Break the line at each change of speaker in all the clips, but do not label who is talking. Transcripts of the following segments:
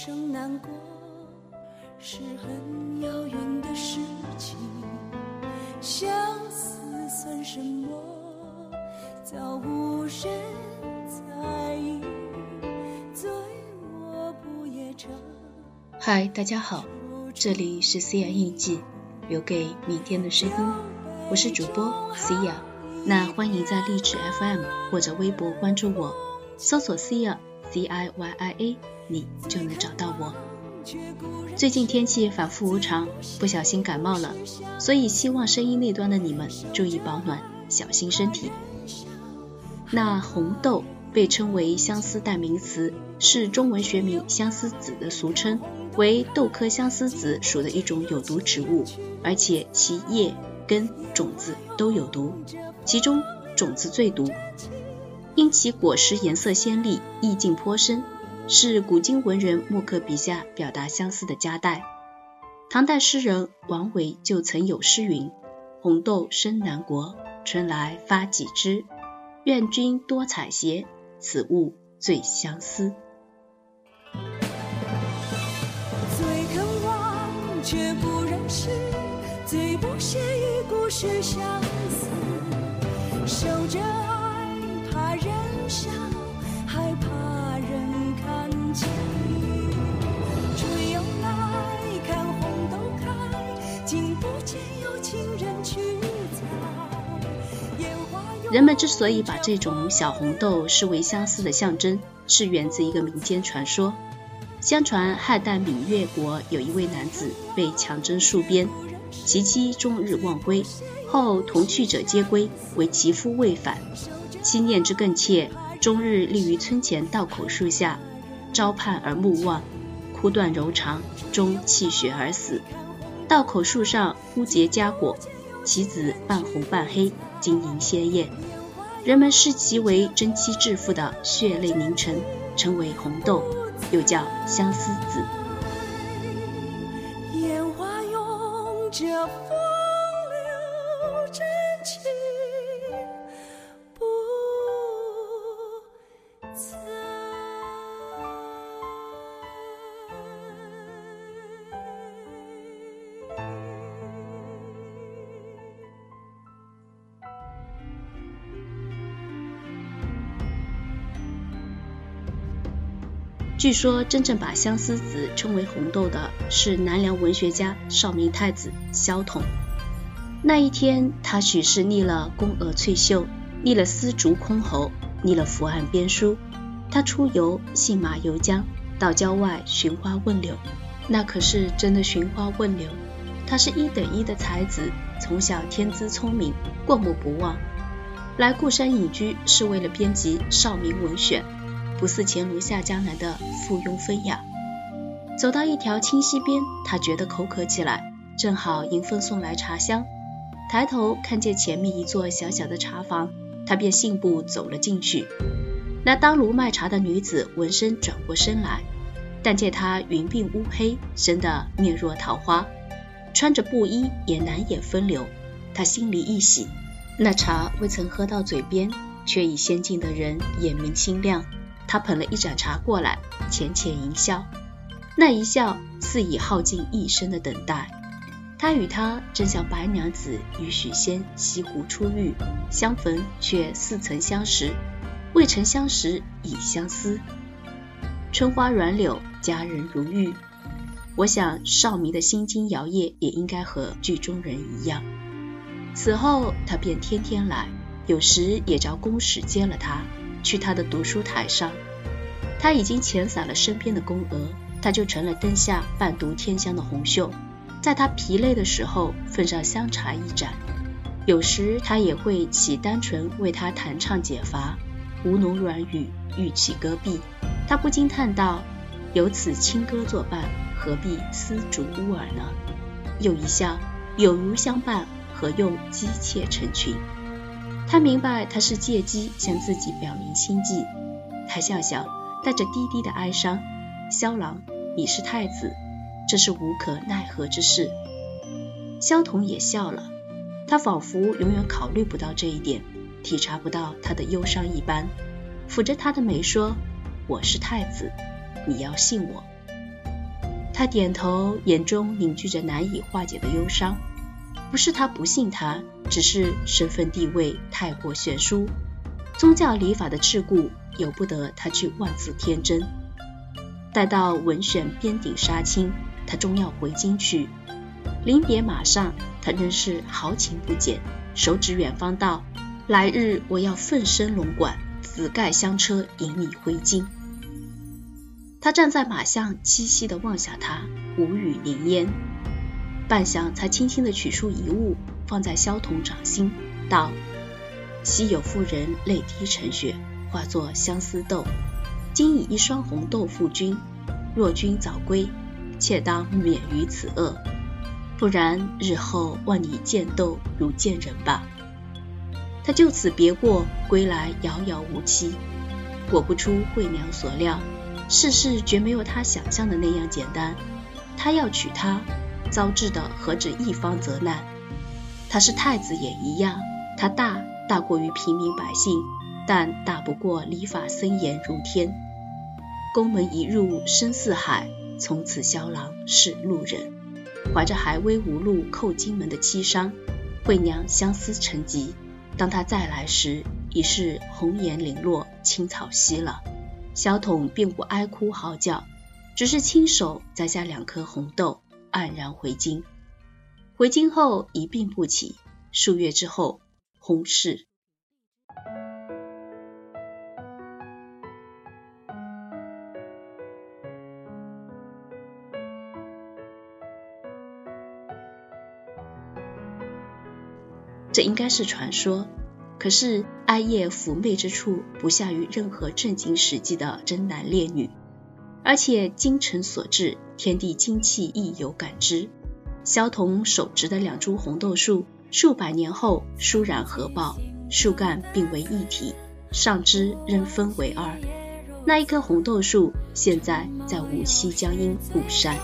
生难过，是很遥远的事情。相思算什么？早无人在意。醉卧不夜城。
嗨，大家好，这里是 C 雅印记，留给明天的声音。我是主播 C 雅，那欢迎在荔枝 FM 或者微博关注我，搜索 C 雅 C I Y I A，你就能找到我。最近天气反复无常，不小心感冒了，所以希望声音那端的你们注意保暖，小心身体。那红豆被称为相思代名词，是中文学名相思子的俗称，为豆科相思子属的一种有毒植物，而且其叶、根、种子都有毒，其中种子最毒，因其果实颜色鲜丽，意境颇深。是古今文人墨客笔下表达相思的佳代。唐代诗人王维就曾有诗云：“红豆生南国，春来发几枝。愿君多采撷，此物最相思。”
最肯忘却不忍失，最不屑与故事相思。守着爱，怕人笑，害怕人。
人们之所以把这种小红豆视为相思的象征，是源自一个民间传说。相传汉代闽越国有一位男子被强征戍边，其妻终日忘归，后同去者皆归，唯其夫未返，其念之更切。终日立于村前道口树下，朝盼而暮望，枯断柔肠，终气血而死。道口树上忽结佳果，其子半红半黑，晶莹鲜艳，人们视其为真妻致富的血泪凝成，称为红豆，又叫相思子。
烟花拥着风流真情。
据说，真正把相思子称为红豆的是南梁文学家少明太子萧统。那一天，他许是腻了宫娥翠袖，腻了丝竹箜篌，腻了伏案编书。他出游，信马游缰，到郊外寻花问柳。那可是真的寻花问柳。他是一等一的才子，从小天资聪明，过目不忘。来故山隐居是为了编辑《少明文选》。不似前炉下江南的附庸风雅。走到一条清溪边，他觉得口渴起来，正好迎风送来茶香。抬头看见前面一座小小的茶房，他便信步走了进去。那当炉卖茶的女子闻声转过身来，但见她云鬓乌黑，生得面若桃花，穿着布衣也难掩风流。他心里一喜，那茶未曾喝到嘴边，却已先进的人眼明心亮。他捧了一盏茶过来，浅浅一笑，那一笑似已耗尽一生的等待。他与她正像白娘子与许仙西湖初遇，相逢却似曾相识，未曾相识已相思。春花软柳，佳人如玉。我想少明的心经摇曳，也应该和剧中人一样。此后他便天天来，有时也着公使接了他。去他的读书台上，他已经遣散了身边的宫娥，他就成了灯下伴读天香的红袖。在他疲累的时候，奉上香茶一盏。有时他也会起单纯为他弹唱解乏，吴侬软语，玉起戈壁。他不禁叹道：“有此清歌作伴，何必丝竹乌耳呢？”又一笑：“有如相伴，何用姬妾成群？”他明白，他是借机向自己表明心迹。他笑笑，带着低低的哀伤：“萧郎，你是太子，这是无可奈何之事。”萧统也笑了，他仿佛永远考虑不到这一点，体察不到他的忧伤一般，抚着他的眉说：“我是太子，你要信我。”他点头，眼中凝聚着难以化解的忧伤。不是他不信他，只是身份地位太过悬殊，宗教礼法的桎梏由不得他去妄自天真。待到文选边顶杀青，他终要回京去。临别马上，他仍是豪情不减，手指远方道：“来日我要奋身龙管，紫盖香车迎你回京。”他站在马巷，凄凄地望下他，无语凝噎。半晌，才轻轻地取出一物，放在萧统掌心，道：“昔有妇人泪滴成雪，化作相思豆。今以一双红豆付君，若君早归，妾当免于此恶。不然，日后望你见豆如见人吧。”他就此别过，归来遥遥无期。果不出惠娘所料，世事绝没有他想象的那样简单。他要娶她。遭致的何止一方责难？他是太子也一样，他大大过于平民百姓，但大不过礼法森严如天。宫门一入深似海，从此萧郎是路人。怀着还危无路叩金门的凄伤，惠娘相思成疾。当他再来时，已是红颜零落，青草稀了。萧统并不哀哭嚎叫，只是亲手摘下两颗红豆。黯然回京，回京后一病不起，数月之后薨逝。这应该是传说，可是哀叶妩媚之处，不下于任何震惊史记的真男烈女。而且精诚所至，天地精气亦有感知。萧统手植的两株红豆树，数百年后倏然合抱，树干并为一体，上枝仍分为二。那一棵红豆树，现在在无锡江阴古山。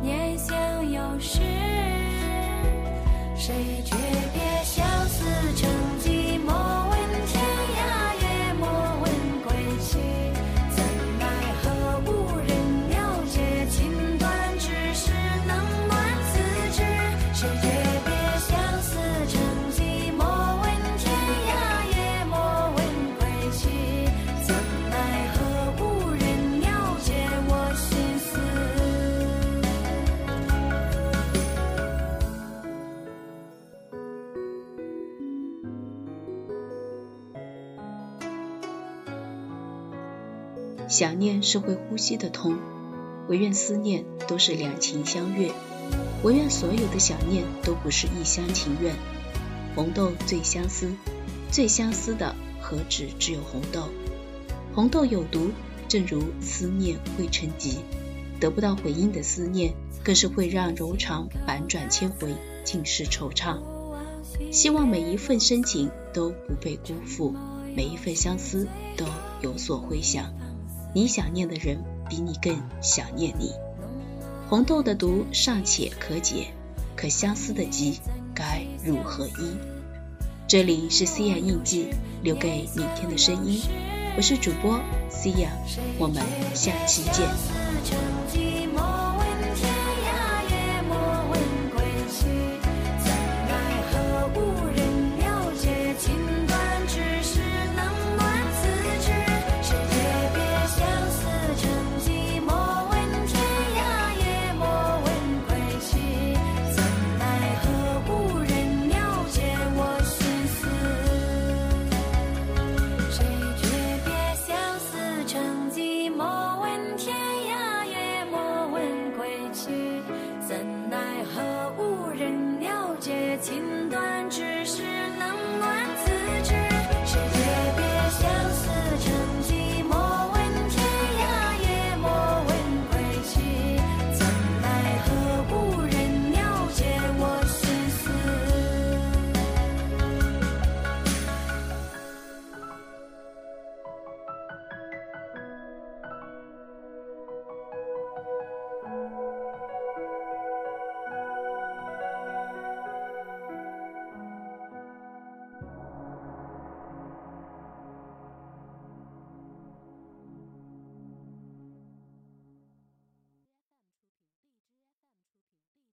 念想有时谁知想念是会呼吸的痛，唯愿思念都是两情相悦，唯愿所有的想念都不是一厢情愿。红豆最相思，最相思的何止只有红豆？红豆有毒，正如思念会成疾，得不到回应的思念，更是会让柔肠百转千回，尽是惆怅。希望每一份深情都不被辜负，每一份相思都有所回响。你想念的人比你更想念你。红豆的毒尚且可解，可相思的疾该如何医？这里是西雅印记，留给明天的声音。我是主播西雅，我们下期见。